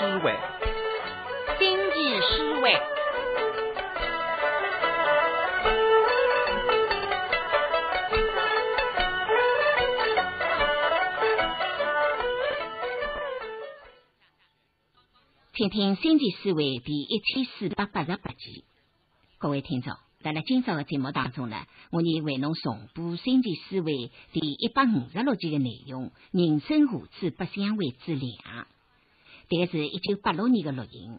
诗会，星际诗会，请听星际思维第一千四百八十八集。各位听众，在了今朝的节目当中呢，我呢为侬重播星际思维第一百五十六集的内容：人生何止，不相为之两。这是一九八六年的录音。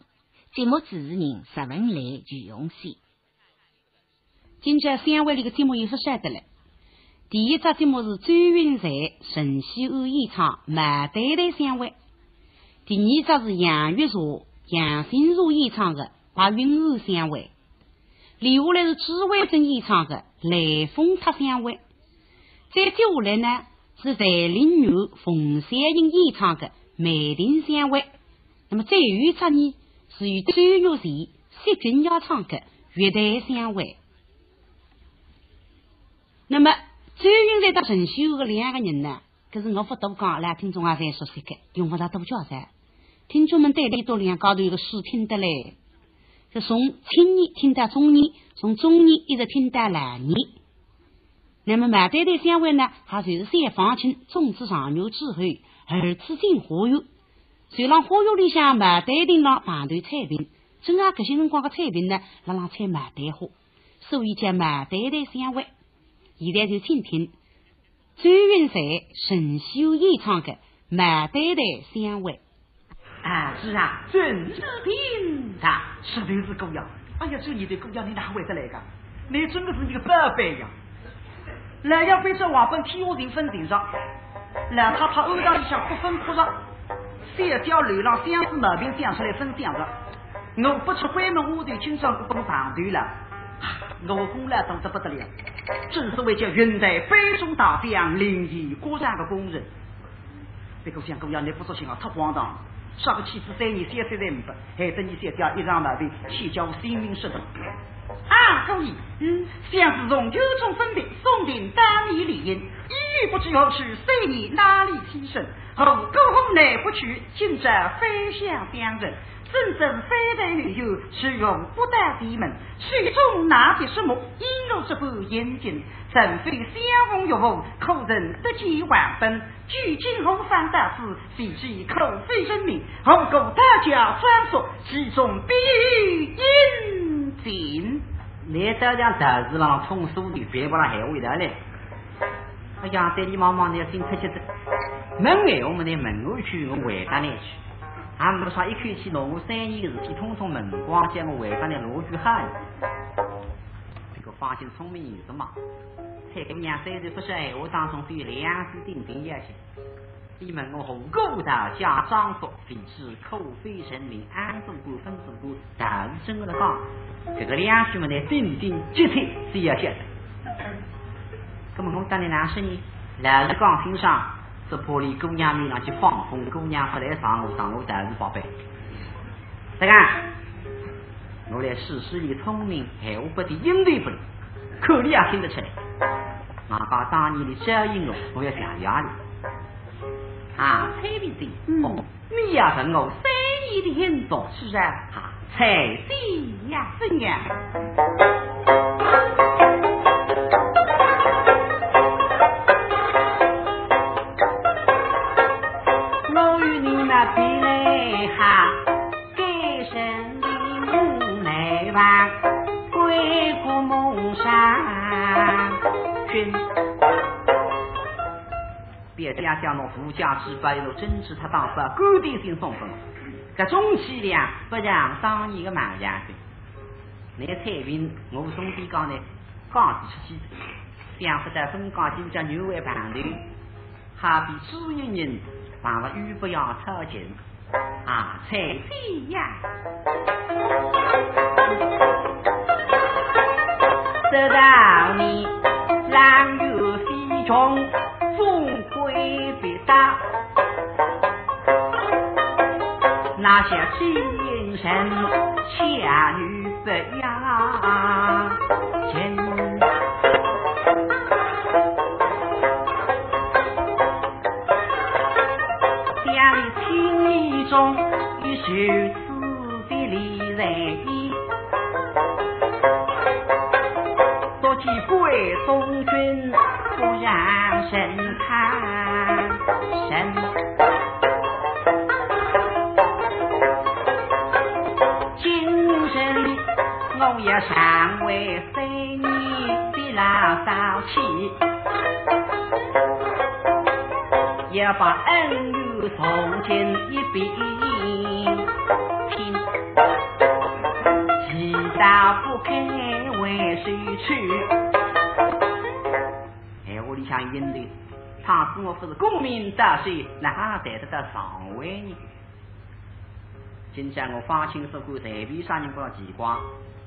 节目主持人石文来、徐永熙。今朝三位里的节目有说晓得了。第一只节目是周云才、陈希欧演唱《马队队相会》，第二只是杨玉茹、杨新茹演唱的《把云欧相会》，留下来是朱伟珍演唱的《雷锋他相会》，再接下来呢是范林玉、冯山英演唱的《梅林相会》。那么最后一只呢，是与周玉贤、谢军要唱的《月台相会》。那么周云在到陈秀的两个人呢，可是我不多讲，来听众也才熟悉的，用不着多教噻。听众们对里多两高头有个书听得嘞，是从青年听到中年，从中年一直听到老年。那么马队队相会呢，还就是三方亲，种子上牛之后，儿子进花园。随让花园里向马队顶上排队菜品，正好这些辰光的菜品呢，让让采马队花，所以叫马队队相会。现在就听听周云才、陈秀演唱的《马队队相会》。啊，是啊，真是听啊，实在是狗呀！哎呀，这你的狗呀，你哪会得来的？你真的是你个宝贝呀！来要背着瓦本替我人分顶上，来他他欧当里向不分哭着。三条流浪相思毛病讲出来分享着，我不出关门屋头经常不跟长队了，我功劳多得不得了，正所谓叫云在飞中大将，灵异果然的工人。这个像姑娘，你不说心啊，太荒唐！上个妻子三年三岁才五百，害得你三条一场毛病，气叫我性命失踪。啊，各位，嗯，像是从九中分别，送定当年联姻，一语不知何去，岁年哪里起身？后沟后难不去，今朝飞向两人。真正非待女友，是用不得闭门。水中那些什么，一路这般严谨。正非相逢玉逢，可人得见万分。举今后方大事，谁知口非人命？后故大家专说，其中必有阴尽。你这样大事郎充数的，别把他害回来嘞。哎呀，在你妈妈那心出去的。门外我们的门外去，我回答你去。俺们说一口气弄我三年的事体，统统门光叫我回答你罗句话。这个发现聪明有什么？才跟娘三岁不说闲话当中，都有两字定定下去。你问我何故大家张说，非是口非人民，安中过分中过，大是真的讲。这个两句嘛，呢定定绝对是要写的。那么我当你哪说呢？老是讲欣赏。这玻璃姑娘面上去放风，姑娘不来上我，上我大是宝贝。这个，我来试试你聪明，还我不的应对不了，可你也听得出来。我把当年的招引我，我要想压你。啊，彩礼的，哦，你也是我三年的很多，是啊，彩礼呀，怎样？家叫侬富家之辈，若真是他当发，固定性送分。这种气量不像当年的马家军。那个彩云，我兄弟讲呢，刚出去，想不到分岗就叫牛外盘头，好比朱一人，忘了语不要超近啊，彩飞呀！走到你蓝月飞中，风归被打。那些精神侠女不雅，家里听你中一首子的离人意，多几贵中军不然生。尚未岁年的老少气，要把恩怨从今一并听。其道不开为谁去？哎，我里向应对，倘使我不是功名大税，哪谈得到上位呢？今朝我放心说过，随便啥人不要奇怪，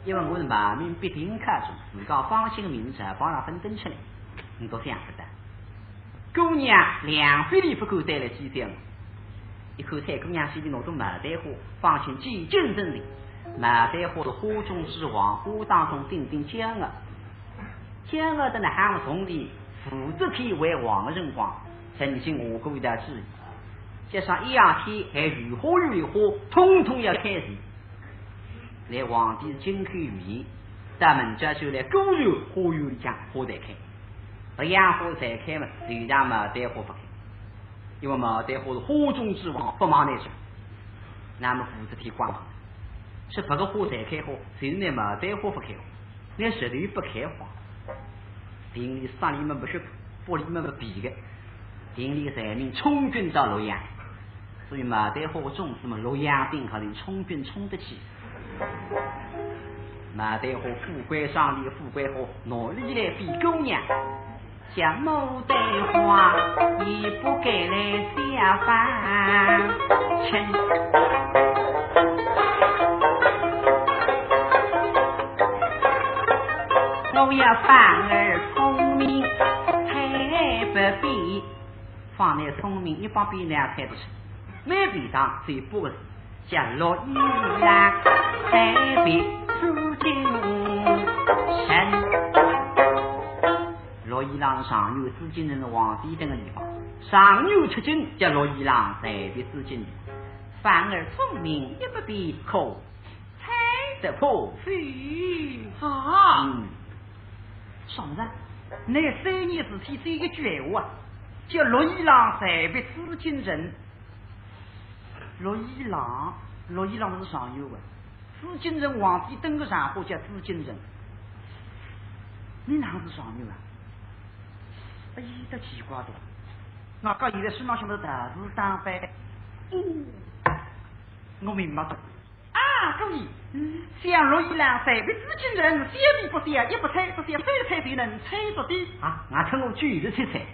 因为我是满面必定看中，自家放心的名字帮上分登起来，你都想不到。姑娘两费力不够带来几天，一口菜姑娘心里拿着牡丹花，放心几斤真理。牡丹花是花中之王，花当中顶顶娇傲，骄傲的那喊从的负责天为王的辰光，曾经下过一道旨意。加上一两天还如花如花，通通要开齐。来皇帝金口玉言，大门家就来果园花园里讲花在开，不养花才开嘛，就让牡丹花不开，因为牡丹花是花中之王，不忙那讲。那么负责天管嘛，是别个花才开花，就是那牡丹花不开花，那石头不开花。田里山里面不学，玻璃门不闭的，田里人民充军到洛阳。所以牡丹花种子嘛，洛阳顶可能充军充得起。牡丹花富贵上的富贵花，哪里来比姑娘？像牡丹花也不该来下凡尘。我要反而聪明，太不必。方儿聪明，一帮比两猜不出。每笔上最不个字，叫落衣裳，再别紫金神。落衣裳上有紫金人的皇帝等个地方，上有出金叫落衣裳，再别紫金人。反而聪明也不必，可猜得破飞啊！嗯。上人，那三年之前这一句话，叫“罗一郎才别紫金人”。落衣郎，陆一郎是上游的，紫金城皇帝登个上户叫紫金城。你哪是上游啊？哎，这奇怪的，我刚现在手上想的大事当班。嗯，我明白了。啊，各位，像陆一郎才别紫金城，小米不点，也不猜，不想三猜就能猜着的。啊，俺趁我举着猜猜，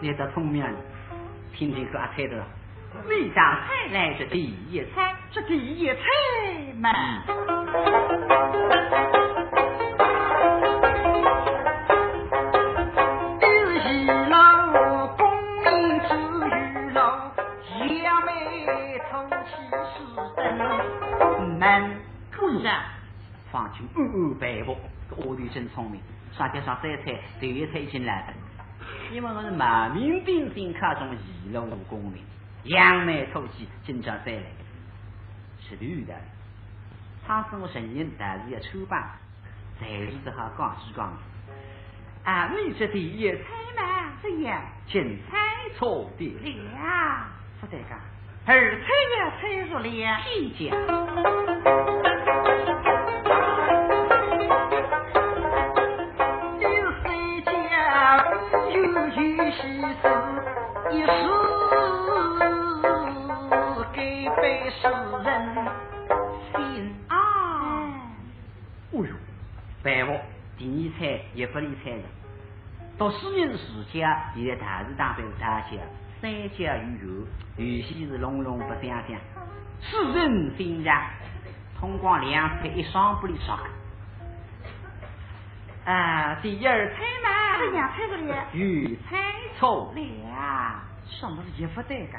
你这聪明，听听可猜的。为啥猜来是第一猜？是第一猜嘛？真聪明，上天上三猜，第一猜已经来了。因为我是满面冰心看中一楼功名。扬眉吐气，紧张再来，是绿的。他是我承认，但是要抽办，才是这好讲几讲。啊，你这第一猜嘛，这样，仅猜错的了，不得干。二猜也，猜错了屁讲。有谁家有有喜事，一时。白话第二猜也不理睬了。读书人世家，现在大是大非大家，三家有有，有些是隆隆不相相。世人心家，通光两猜一双不离双。啊，第二猜嘛，这两猜着了，又猜错了，什么是也不对的？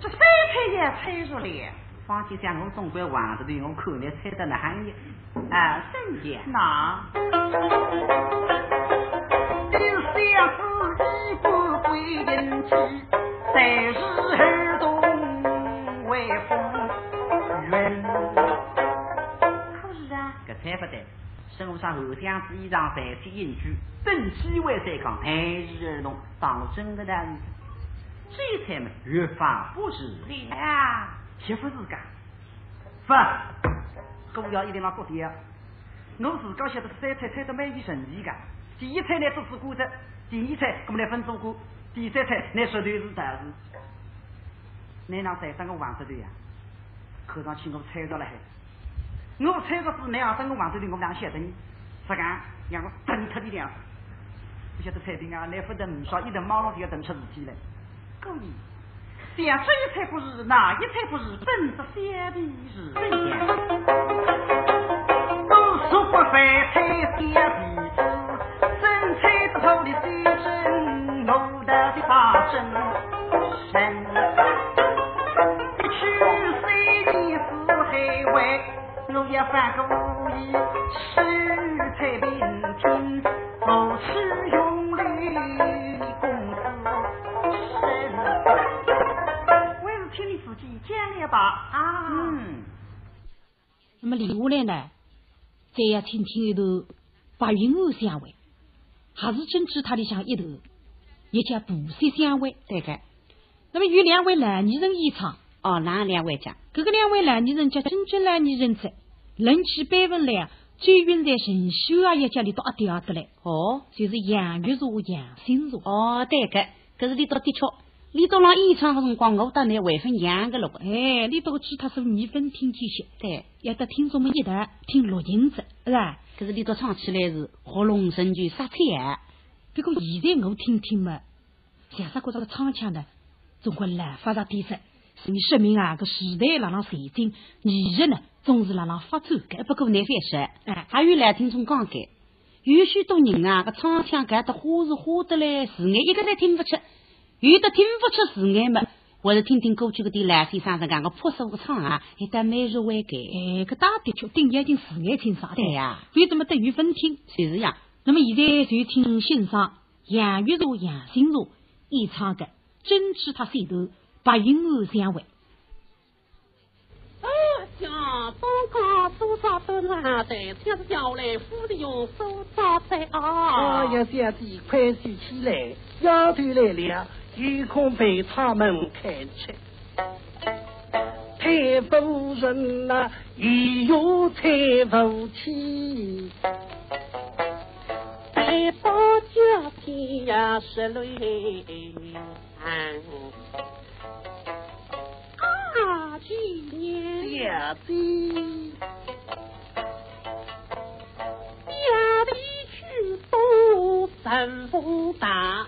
这三猜也猜出来，放心，像我总归玩着的，我看你猜得那行业啊，圣姐，那。归人去，在日儿东微风云。可是啊，这猜不得，身上后厢子衣裳白天隐居，等机会再讲，谈议而动，当真的大事。这才嘛，越发不是了，媳妇是噶？不，姑要一定要做点。我自个晓得三菜菜得蛮有神奇噶。第一菜呢只是果子，第二菜我们来分做过，第三菜那绝对是大事。你那再等我王子对呀？看上去我猜着了还。我猜着是那样，等我王子对我俩晓得你，实干让我等他的样子。不晓得菜兵啊，那不得唔少，一顿忙了就要等出事体来。故意，想这一菜不是，那一菜不是，本着相比是怎样？都说不饭菜相比子，生菜得头的水准，我的的八珍神。一去三年四海外，我也犯个无意，来呢，听听一头白云鹅相会，还是真知他的像一头，也叫布色相会，对个。那么与两位男女人演唱，哦，哪两位讲？这个两位男女人叫真正男女人者，人气百分来，最韵在神秀啊，一家里多一调的嘞。哦，就是杨玉茹、杨心茹。哦，对个，可是你倒的确。李东郎演唱的辰光，我到那会分杨个了。哎，李东吉他是二分听起些，对，要得听众们一道听录音子，是吧？可是李东唱起来是活龙生拳，杀菜啊！不过现在我听听嘛，像啥觉这个唱腔呢？总归来发展点子，所以说明啊，个时代让人前进，艺术呢总是让人发展的。不过难翻说，哎，还有来听众讲解，有许多人啊，个唱腔改得花是花的嘞，字眼一个都听不出。有的听不出字眼嘛，或者听听过去个的蓝先生在讲个朴素个唱啊，一旦每日会改，哎，个大的确定眼睛字眼清爽对呀，为什么等于分听？就是呀。那么现在就听欣赏杨玉茹、杨心茹演唱的《争取他心头白云鹅相会》。少叫来夫的用啊！哎呀，小弟快收起来，丫头来了。有空被他们看去，太夫人呐，也有太夫妻，待到家天呀十泪。啊，几年呀子，家里去都三风大。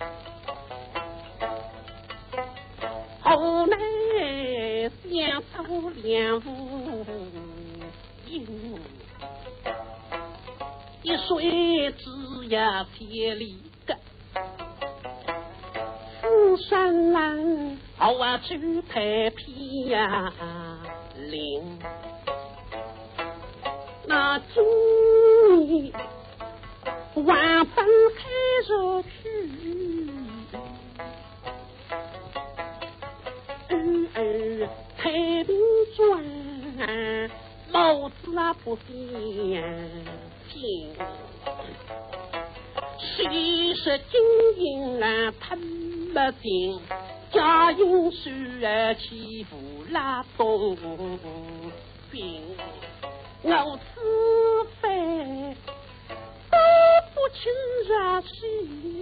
后来相处两无影，一水只要千里个，富山难，好啊去太平呀。林，那今年万分开着去。太平转，帽子啊不显金，谁说金银啊吞不尽？家用书啊欺负拉东兵，我此番都不清热心。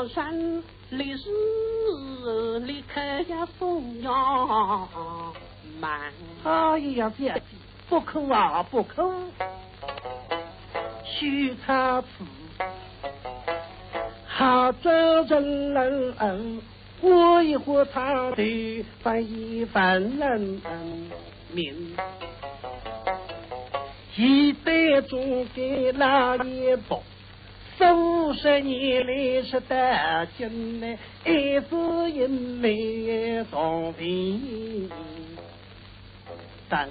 来当人，历史立刻呀风扬满。哎呀，姐姐，不可啊，不可！许差池，好做人人，活一活他的翻一翻人命。一代中给那一步，十年来是得劲呢，还是因没当兵等。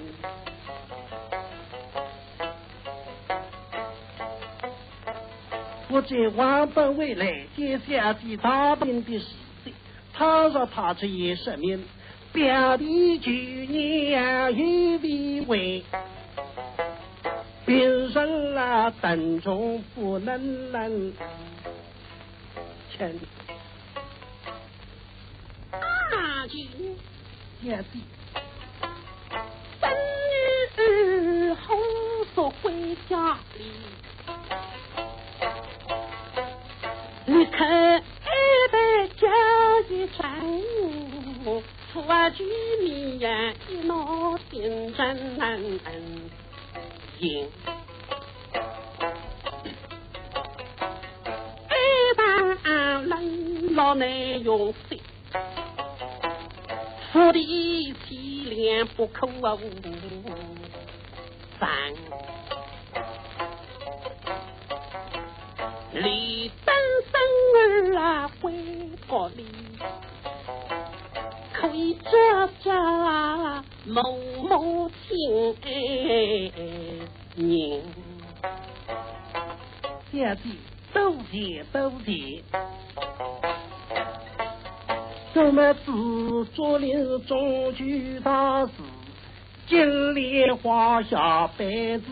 我在王本未来接下的大兵的事情，插上他这一十名，表弟去年有为为，别人啊等中不能能请阿姐也弟。孙女红说回家里，你看。一盏出居民呀，一闹天真难赢。一旦冷老难用心，福地体脸不口三，李登生儿啊回国里。为这家某某亲人，姐弟都见都见，我们自做林中举大事，金莲花下百子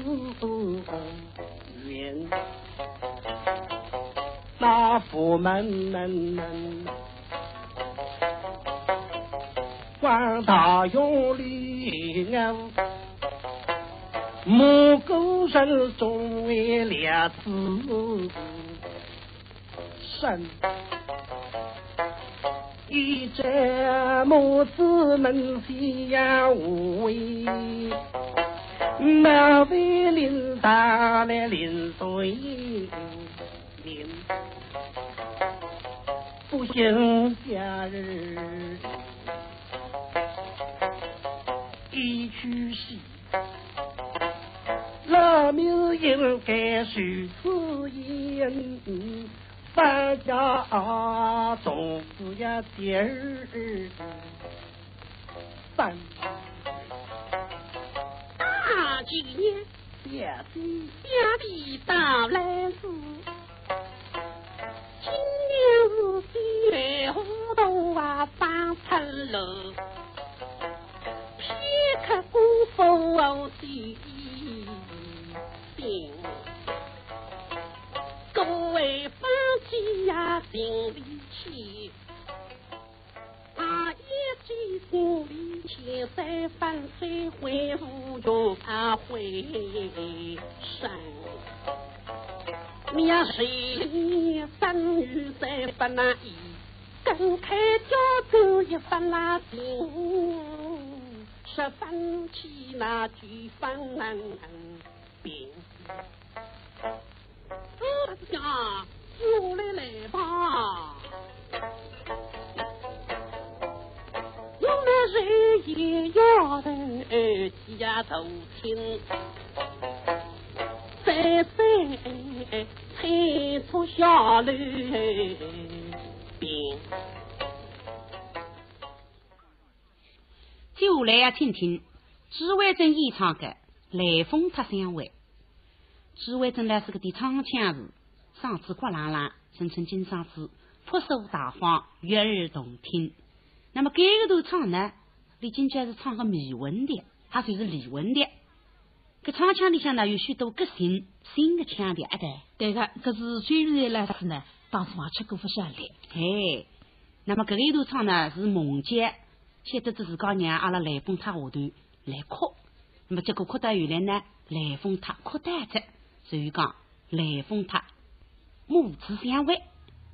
云，那父门门门。官大用力啊，木狗人中为两子生，一只母子能飞呀无为，那位领大来领队领，不幸家人。一去兮，老命应该受此因，三家总是呀第二三。大几年，爹爹爹爹到来时，今年是三月糊涂啊，三层楼。刻功夫细心，妻呀，心里气。啊，一记心里气，三分水回屋就怕回身。面水里生女再不那意，更开交走一分那心。十分气那几分病，大家我来来吧。我们人也要等家头亲，再三催促下来病。接下来要听听朱伟珍演唱的《雷锋他相会》。朱伟珍呢是个的唱腔是嗓子瓜朗朗，声称金嗓子朴素大方，悦耳动听。那么这个头唱呢，李金娟是唱个迷文的，他就是离文的。这唱腔里向呢有许多个性新的腔调，对对个，搿是最后来是呢，当初还吃过不下力。哎，那么这个一头唱呢是梦见。写得这自家让阿拉雷峰塔下头来哭，那么结果哭到原来呢，雷峰塔哭呆着，所以讲雷锋他母子相会。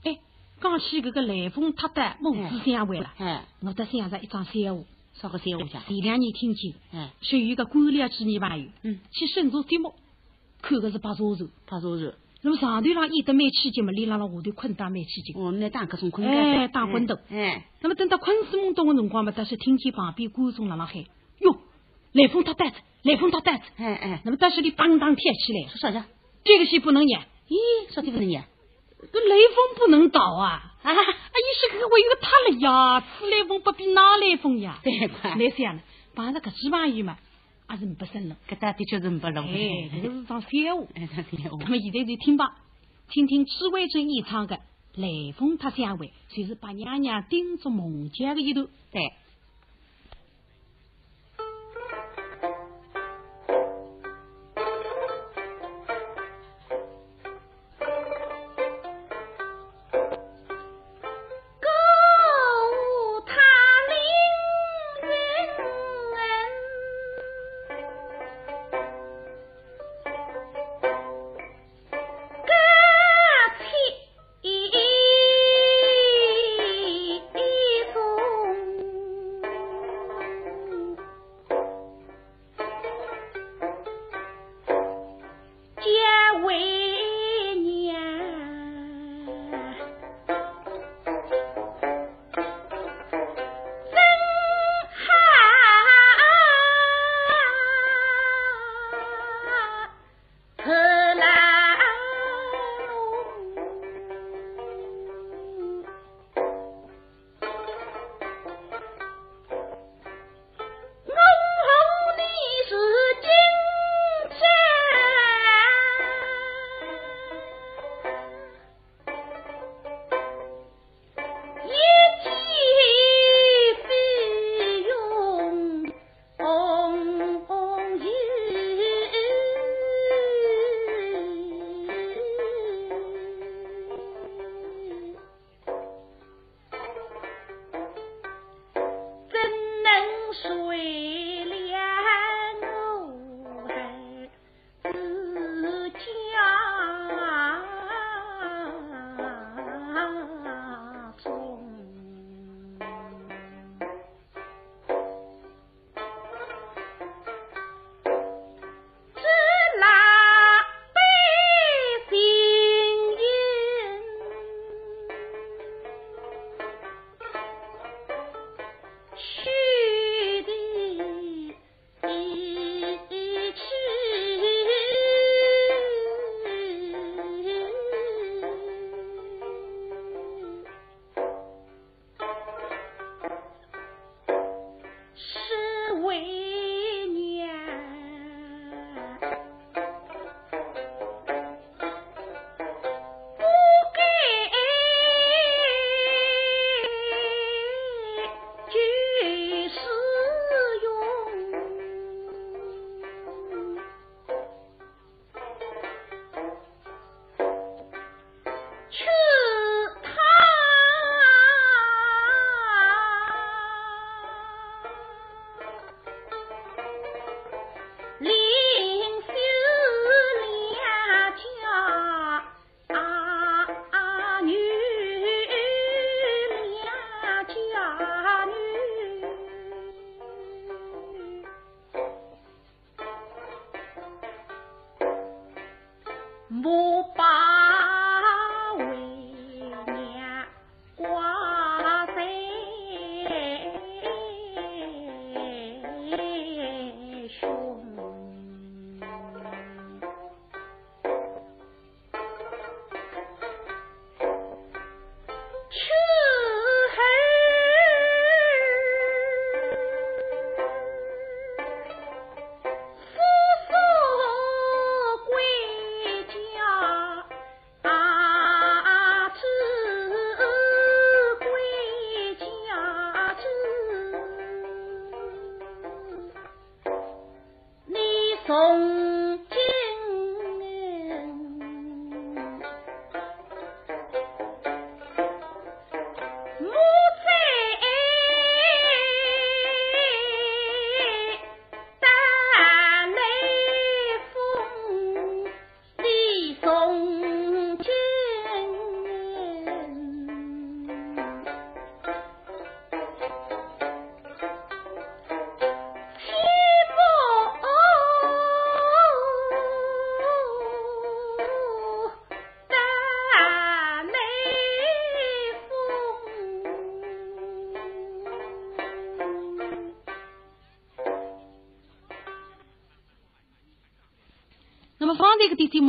哎，讲起这个雷锋他的母子相会了，哎，我得想着一张笑话，啥个笑话讲？前两年听见，哎，说有一个官僚纪念朋友，嗯，去深做节目，看的是八座座，八座座。那么上头上演得蛮起劲嘛，里浪了下头困得蛮起劲。哦，那打各种困哎，打昏头。哎，那么等到困死懵懂的辰光嘛，但是听见旁边观众浪浪喊：“哟，雷锋他带子，雷锋他带子。”哎哎，那么当时你当当跳起来，说啥子？这个戏不能演。咦，啥地不能演？这雷锋不能倒啊！啊，啊，意思个我有个他了呀，此雷锋不比那雷锋呀。对，来想呢，帮着个几万元嘛。还是不生了，搿搭的确是不冷。哎，这个是张笑话。哎，张笑话。那么现在就听吧，听听朱伟珍演唱的《雷锋他下位，就是把娘娘盯着梦家的一头。对。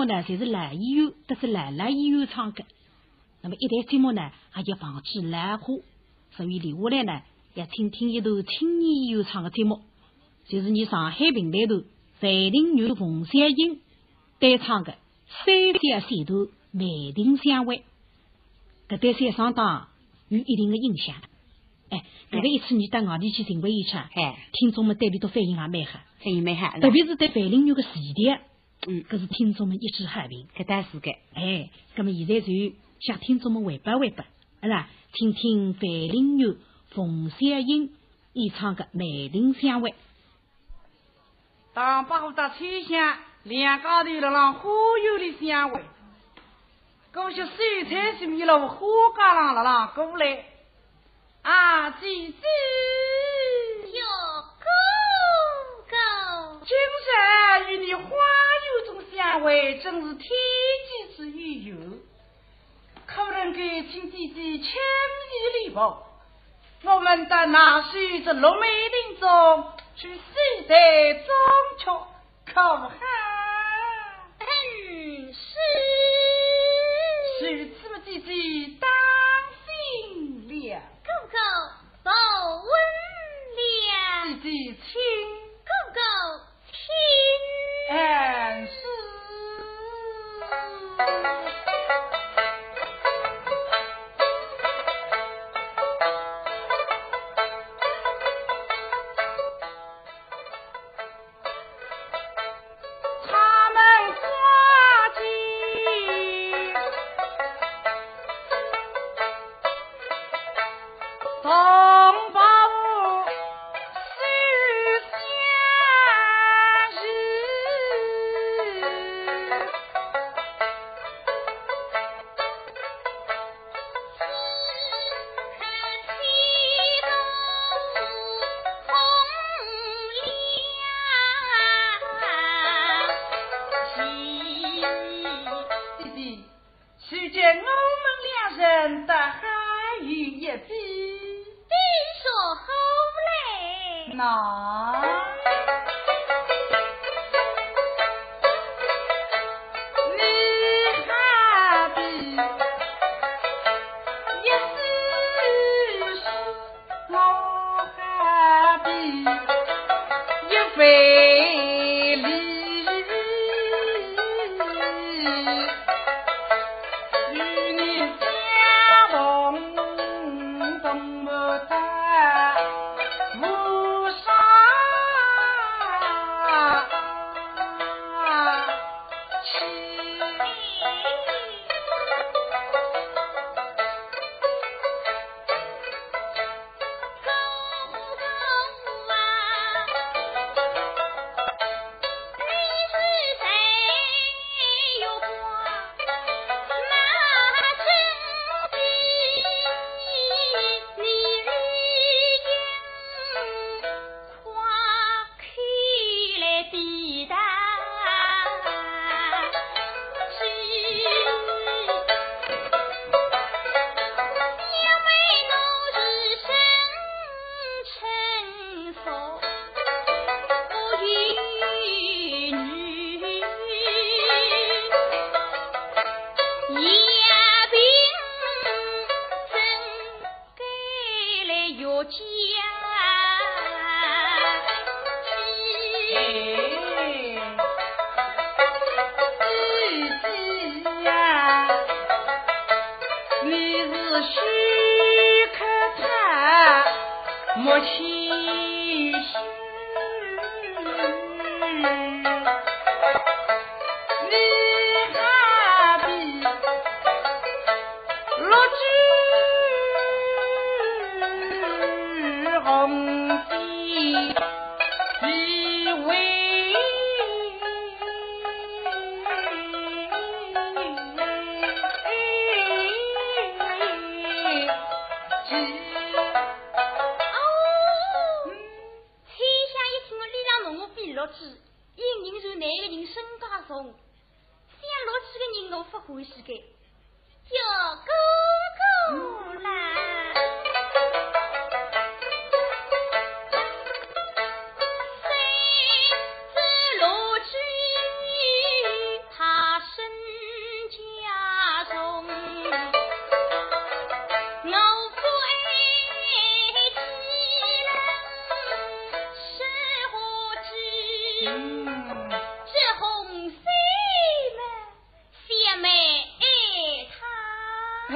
目呢，侪是蓝演员，都是蓝蓝演员唱的。那么一台节目呢，还要防止蓝化，所以留下来呢，要听听一段青年演员唱的节目，就是你上海平台头范玲玉、冯小英对唱的《三峡线头梅亭相会》。搿对三上党有一定的影响。哎，搿个一次你到外地去巡回一去，哎，听众们对你都反应也蛮好，反应蛮好，特别是对范玲玉个词典，嗯，搿是听众们一致好评。搿倒是个，哎，葛么现在就向听众们汇报汇报，是吧？听听范玲玉、冯小英演唱的《梅林相会》。当百户到村乡，两高头了浪花园里相会，过些水彩是米了花家浪了浪过来，啊，姐姐，哟，哥哥，今日与你花园中相会，真是天机之缘由。可能给亲姐姐轻易礼物，我们到那水这龙梅林中去西在中秋，可好？嗯，是。如此么，弟弟当心了。哥哥，保温了。弟弟请。哥哥，请。俺 这红飞妹，小妹。爱他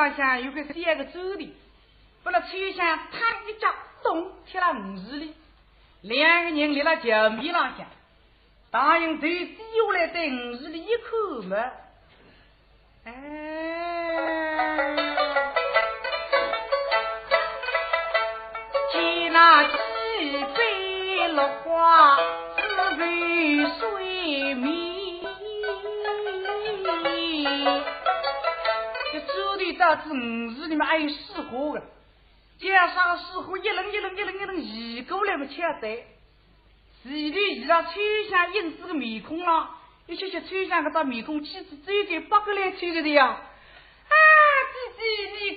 朗乡有个三个州的，把那村乡趟一脚咚踢了五十里，两个人立了桥米浪下，答应头低下来对五十里一口门，到这五市里面还有四货的，加上四货一轮一轮一轮一轮移过来嘛，吃得。前头移上村乡英子个面孔了，一些些村乡个到面孔，妻子只有给八个来村个的呀。啊，弟弟你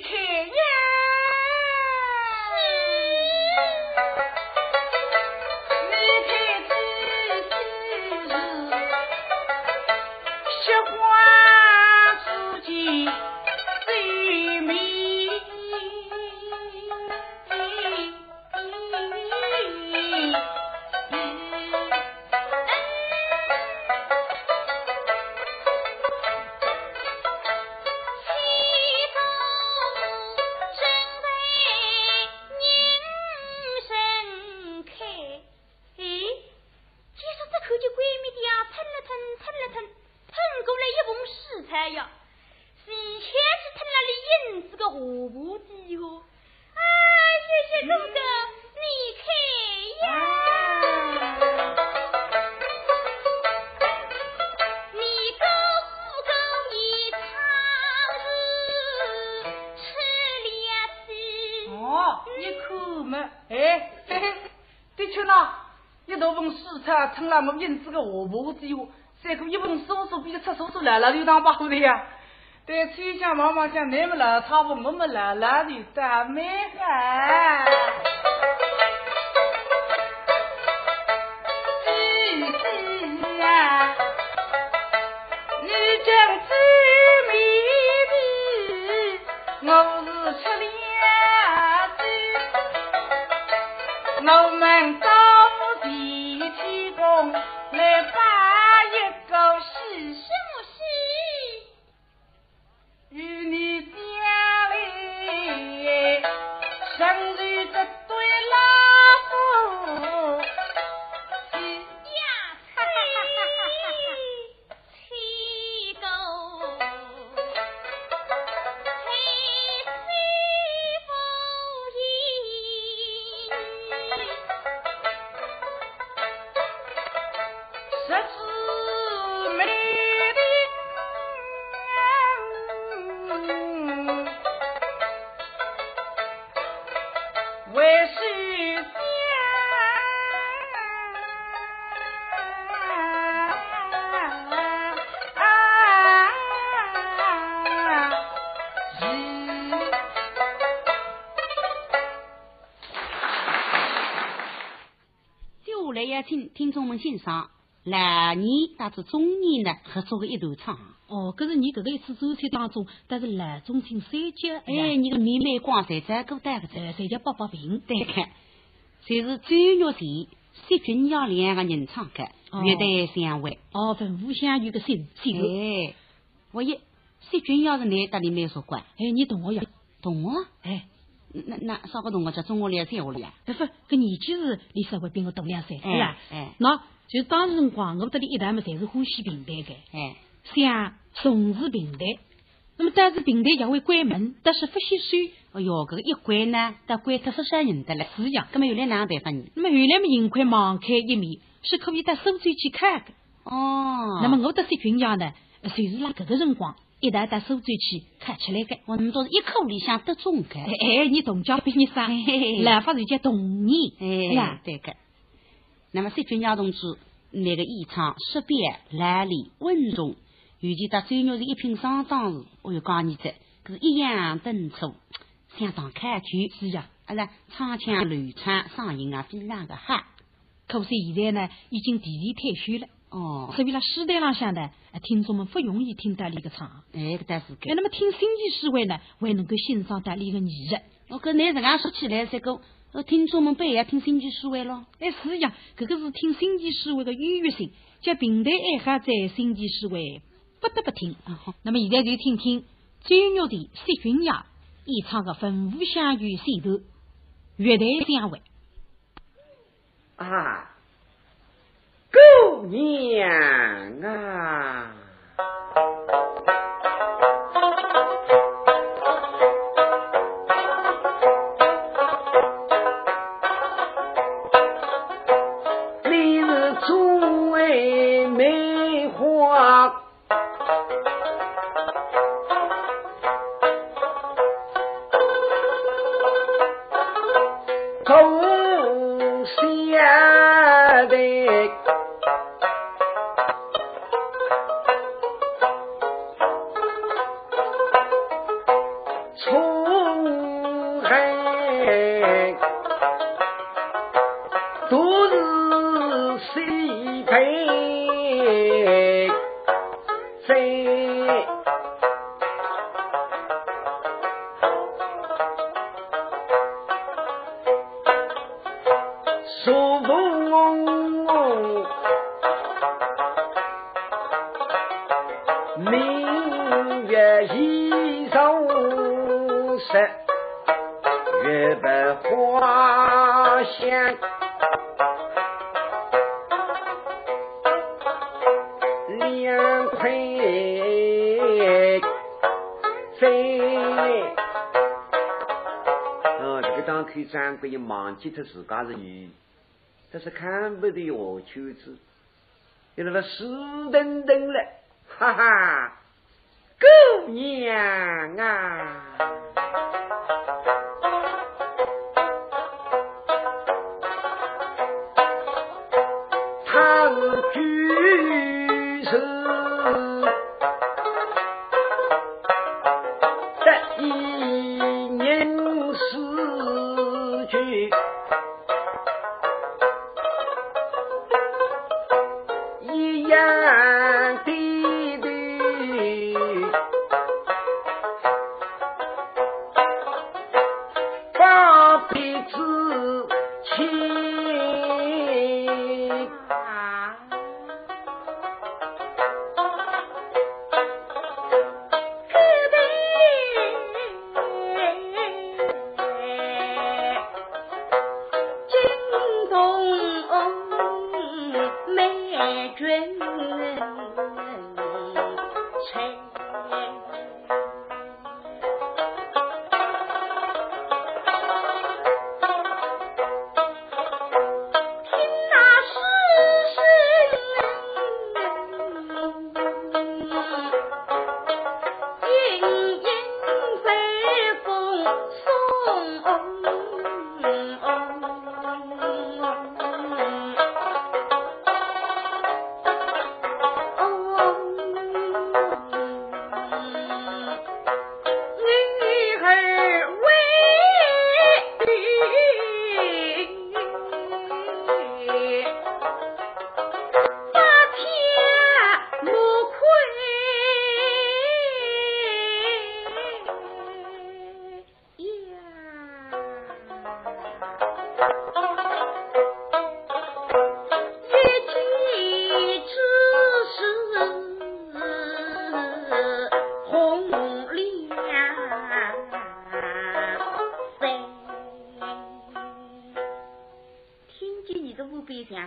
成了我银子个活婆子哟，再过一盆叔叔比出叔叔来了就当把的呀。对村乡妈妈讲，你们老差不，我们老老的大美汉。姐呀，你讲最美的，我是吃粮的，我们到。来把们欣赏来年乃至中年呢合作的一段唱。哦，搿是你搿个一次周菜当中，但是来中进三节，哎，你个妹妹光彩在孤单个在，呃，三节八八平，对个，就是周玉贤、薛君瑶两个人唱的《乐队相会》。哦，文武相遇个戏戏头。哎，我一薛君瑶是你搭里美术馆，哎，你同学呀？同学？哎，那那啥个同学叫中学里还是小学里啊？哎不，搿年纪是离稍微比我大两岁，是吧？哎，喏，就当时辰光，我搭里一代嘛，侪是欢喜平台的，哎，想重视平台。那么但是平台也会关门，但是不许收。哎哟，搿个一关呢，得关脱十三人的了。是呀，葛么原来哪个办法呢？那么原来嘛，尽快网开一面，是可以到收据去看的。哦，那么我搭些群家呢，就是辣搿个辰光一旦到收据去看起来个。我们都是一口里向得中的。哎哎，你同家比你生，来发人家同年，哎呀，对个。那么薛军阳同志那个演唱识别来历稳重，尤其到周玉是一品上当时，我又讲你这，可是一样登出，相当开曲。是呀，阿拉唱腔流畅，嗓音啊非常的好。可是现在呢，已经提前退休了。哦，所以啦，时代浪向呢，听众们不容易听到你个唱。哎，搿倒是哎，那么听新奇诗会呢，还能够欣赏到你个艺术。我跟你这样说起来，这个呃，听众们不也听新奇诗会咯？哎，是呀，这个是听新奇诗会的优越性，叫平台爱好者新奇诗会不得不听。那么现在就听听周玉的薛君雅演唱的《分五相遇戏头月台相会》。啊，姑娘啊！柜忘记他自家是女，但是看不得我秋子，有那个湿登登了，Thank you.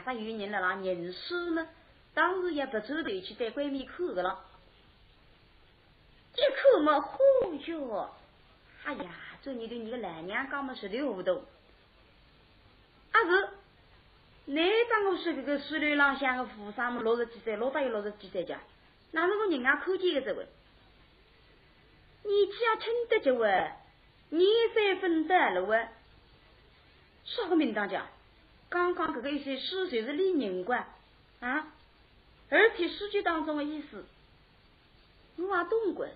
啥有人了啦？认识呢？当时也不走头去带闺蜜看的了。一看嘛，嚯哟！哎呀，这你对你个老娘讲么是里糊涂。阿是，你当我是这个水流浪向的富商么？六十几岁，老大有六十几岁家，哪是个人家看见的这位？你家听得着喂？你再分得了喂？啥个名堂家？刚刚这个一些诗就是李人官啊？而且诗句当中的意思，我也懂过。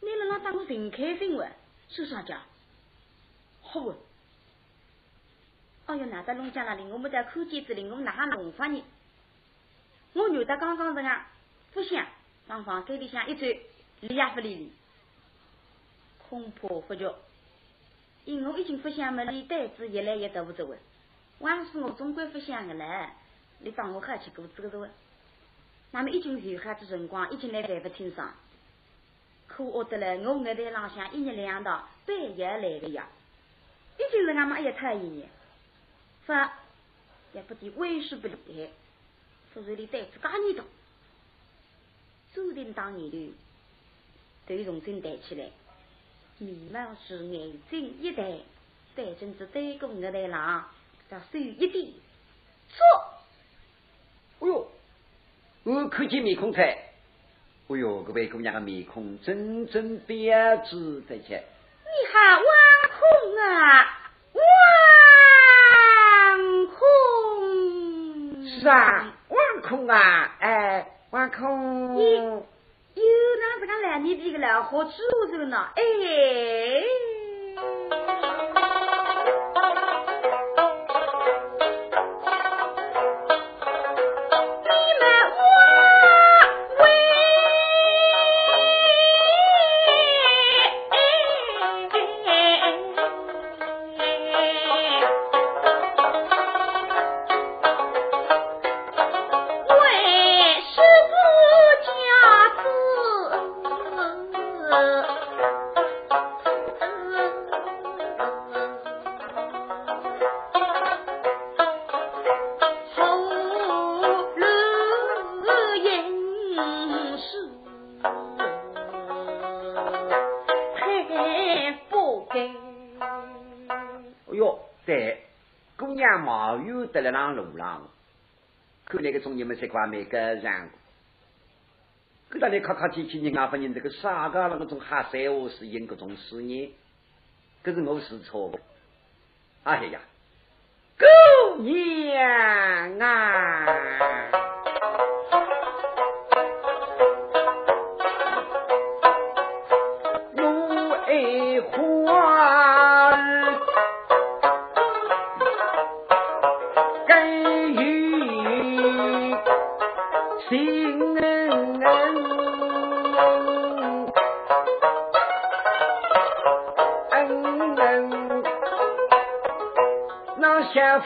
你能让当我人开心喂？是啥家？好喂。哎哟，哪在弄家那里？我们在看见子里，我们哪还弄法呢？我女的刚刚这样不想，往房间里向一走，理也不理你，恐怕不叫。因我已经不想么，你袋子越来越大不走了。万事我总归不想的嘞，你帮我下去过这个走。那么已经有孩子辰光，已经来来不听上。可我得了，我我在浪向一日两道，半夜来的呀，已经是俺妈一太一年。说也不得为数不厉害，所以你袋子干你的，注定当年的，都重新带起来。眉毛是眼睛一戴，戴真子戴过我的郎，叫手一点，错。哎呦，我看见面孔才，哎呦，各位姑娘的面孔真真标致的些。你还挖空啊？挖空？是啊，挖空啊！哎，挖空。有那这个男女比个了，好吃多少呢？哎。这块每个人，给大家客客气气，人家不认这个啥个那个种哈塞我是因各种事业，可是我是错。哎呀，姑娘啊！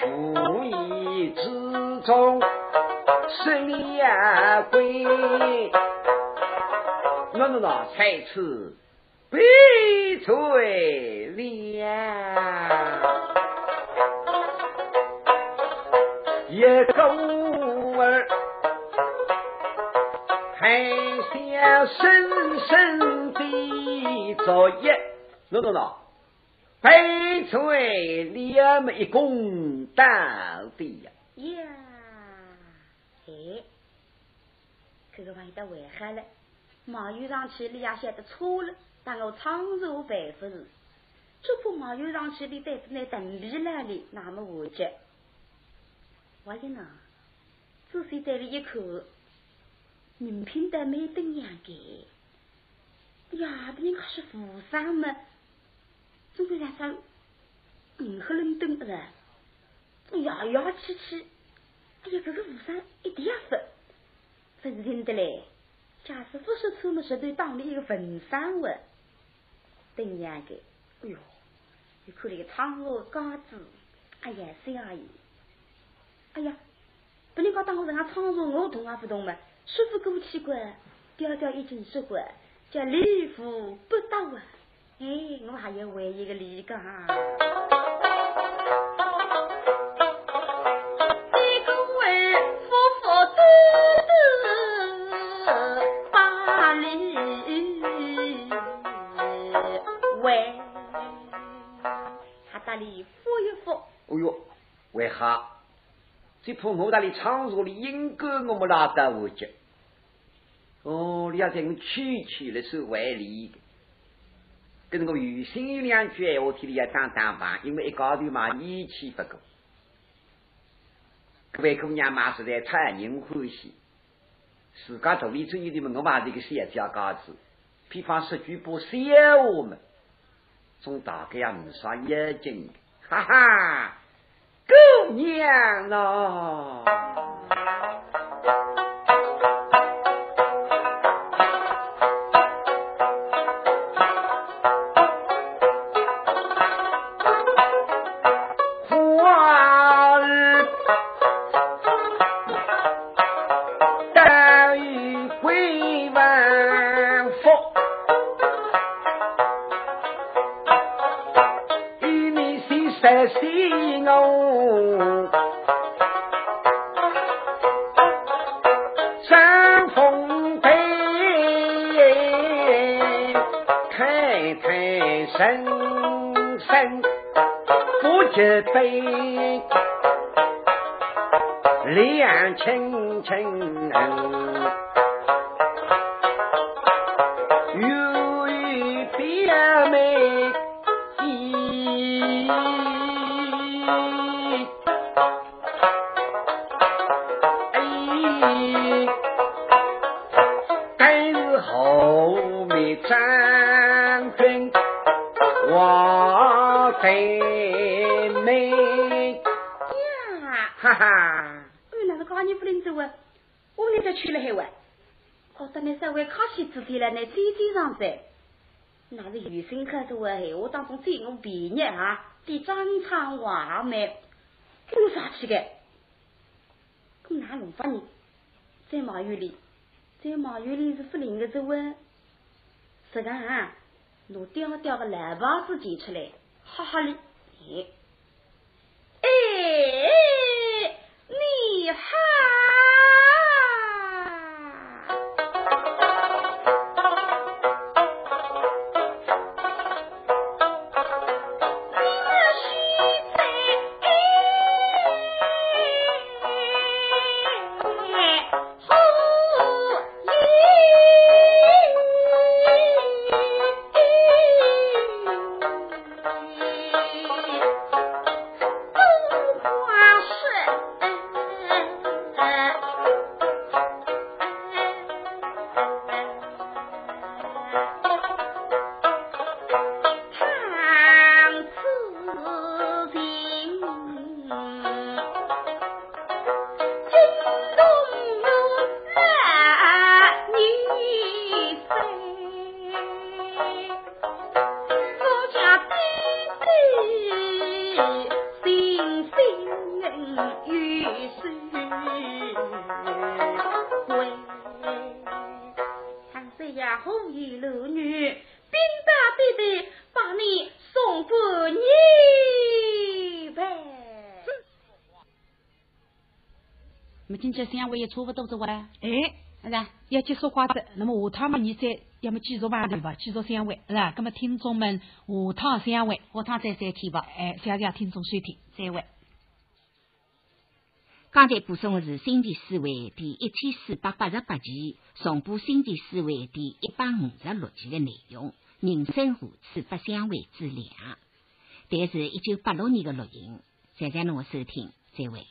无意之中生呀归，喏喏喏，才此悲催了，一狗儿还想深深的作业，喏喏喏。悲催了么一公到底呀！呀，哎，这个玩意儿危害了，马有上去，你也晓得错了，但我仓促办不是，就怕马有上去，你带着那等皮那里，那么无解。我讲呢，仔细在里一看，人品的没等样个，呀，的人可是富商嘛。总归来上银黑冷灯的，摇摇气气。哎呀，这个和尚一点也不，不是听得嘞。假使不是出么石头当了一个坟山文，等样个，哎呦，你看那个苍老杆子，哎呀，谁阿姨？哎呀，不你讲当我人家苍老，我懂啊不懂嘛？师傅过去过，调调已经说过，叫礼服不到啊。哎，我还要为一个理讲。这铺我那里场所里应该我们拉得回去。哦，你要在我区区的是外里的，跟我有心有两句话，听里要当当饭，因为一高头嘛义气不够。各位姑娘嘛是在菜人欢喜，自家独立专业的嘛，我嘛这个写家高子，比方说句不笑话嘛，总大概要没啥眼睛，哈哈，姑娘人生不知悲。离岸青青呐。那是余生可说的闲话当中最我便宜啊，比张昌华美，有啥去的？可哪弄法呢？在马院里，在马院里是不灵的，这位，这个啊，拿吊吊个蓝棒子捡出来，哈哈哩，哎，三位也差不多是哇？哎，是吧？要结束话子，那么下趟嘛，你再要么继续吧，对吧？继续三位，是吧？那么听众们，下趟三位，下趟再再听吧。哎，谢谢听众收听，再会。刚才播送的是《星期四会》第一千四百八十八期，重播《星期四会》第一百五十六期的内容。人生如此，不相会之两。但是，一九八六年的录音，谢谢侬的收听，再会。